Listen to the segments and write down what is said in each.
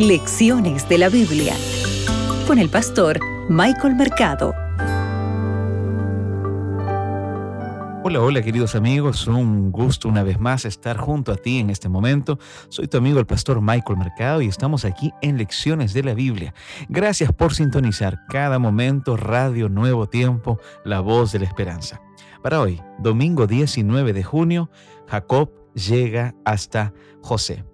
Lecciones de la Biblia con el pastor Michael Mercado. Hola, hola queridos amigos, un gusto una vez más estar junto a ti en este momento. Soy tu amigo el pastor Michael Mercado y estamos aquí en Lecciones de la Biblia. Gracias por sintonizar cada momento Radio Nuevo Tiempo, la voz de la esperanza. Para hoy, domingo 19 de junio, Jacob llega hasta José.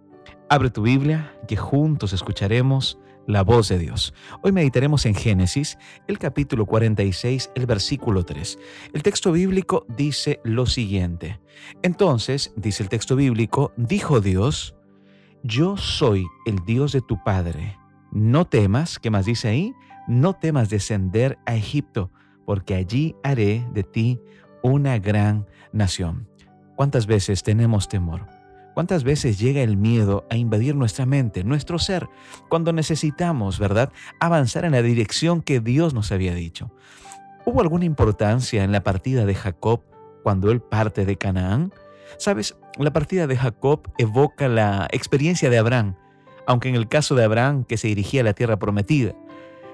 Abre tu Biblia, que juntos escucharemos la voz de Dios. Hoy meditaremos en Génesis, el capítulo 46, el versículo 3. El texto bíblico dice lo siguiente. Entonces, dice el texto bíblico, dijo Dios, yo soy el Dios de tu Padre. No temas, ¿qué más dice ahí? No temas descender a Egipto, porque allí haré de ti una gran nación. ¿Cuántas veces tenemos temor? ¿Cuántas veces llega el miedo a invadir nuestra mente, nuestro ser, cuando necesitamos, verdad, avanzar en la dirección que Dios nos había dicho? ¿Hubo alguna importancia en la partida de Jacob cuando él parte de Canaán? Sabes, la partida de Jacob evoca la experiencia de Abraham, aunque en el caso de Abraham que se dirigía a la tierra prometida.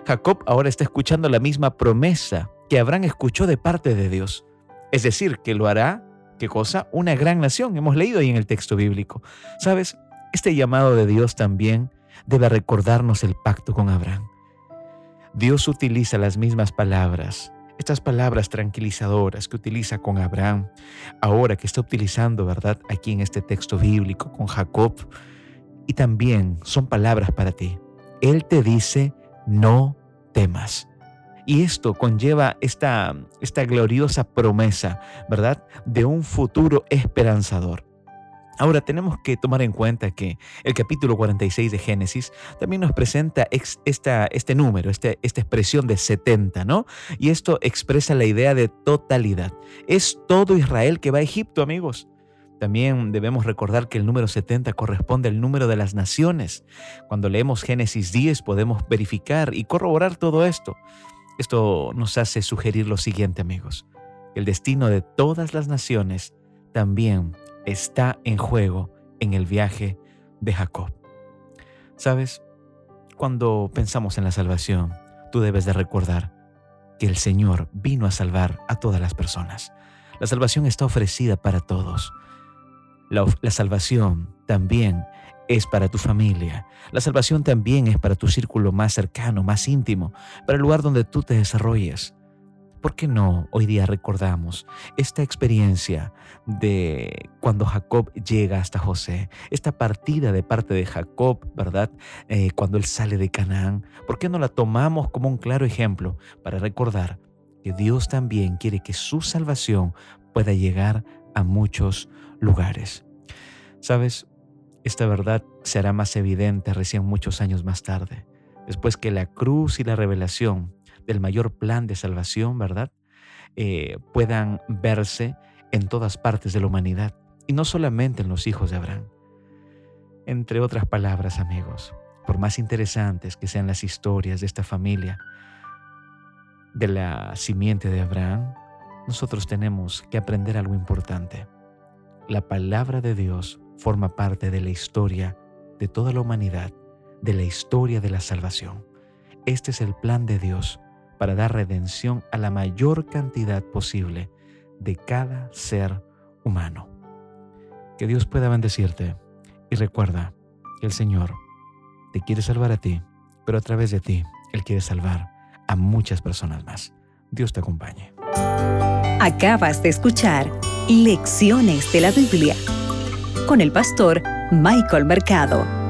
Jacob ahora está escuchando la misma promesa que Abraham escuchó de parte de Dios, es decir, que lo hará ¿Qué cosa? Una gran nación. Hemos leído ahí en el texto bíblico. ¿Sabes? Este llamado de Dios también debe recordarnos el pacto con Abraham. Dios utiliza las mismas palabras, estas palabras tranquilizadoras que utiliza con Abraham, ahora que está utilizando, ¿verdad? Aquí en este texto bíblico con Jacob. Y también son palabras para ti. Él te dice, no temas. Y esto conlleva esta, esta gloriosa promesa, ¿verdad? De un futuro esperanzador. Ahora tenemos que tomar en cuenta que el capítulo 46 de Génesis también nos presenta esta, este número, este, esta expresión de 70, ¿no? Y esto expresa la idea de totalidad. Es todo Israel que va a Egipto, amigos. También debemos recordar que el número 70 corresponde al número de las naciones. Cuando leemos Génesis 10 podemos verificar y corroborar todo esto. Esto nos hace sugerir lo siguiente, amigos. El destino de todas las naciones también está en juego en el viaje de Jacob. ¿Sabes? Cuando pensamos en la salvación, tú debes de recordar que el Señor vino a salvar a todas las personas. La salvación está ofrecida para todos. La, la salvación también es para tu familia. La salvación también es para tu círculo más cercano, más íntimo, para el lugar donde tú te desarrolles. ¿Por qué no hoy día recordamos esta experiencia de cuando Jacob llega hasta José, esta partida de parte de Jacob, ¿verdad? Eh, cuando él sale de Canaán. ¿Por qué no la tomamos como un claro ejemplo para recordar que Dios también quiere que su salvación pueda llegar a muchos lugares? Sabes, esta verdad será más evidente recién muchos años más tarde, después que la cruz y la revelación del mayor plan de salvación, ¿verdad? Eh, puedan verse en todas partes de la humanidad y no solamente en los hijos de Abraham. Entre otras palabras, amigos, por más interesantes que sean las historias de esta familia, de la simiente de Abraham, nosotros tenemos que aprender algo importante. La palabra de Dios forma parte de la historia de toda la humanidad, de la historia de la salvación. Este es el plan de Dios para dar redención a la mayor cantidad posible de cada ser humano. Que Dios pueda bendecirte y recuerda que el Señor te quiere salvar a ti, pero a través de ti Él quiere salvar a muchas personas más. Dios te acompañe. Acabas de escuchar Lecciones de la Biblia con el pastor Michael Mercado.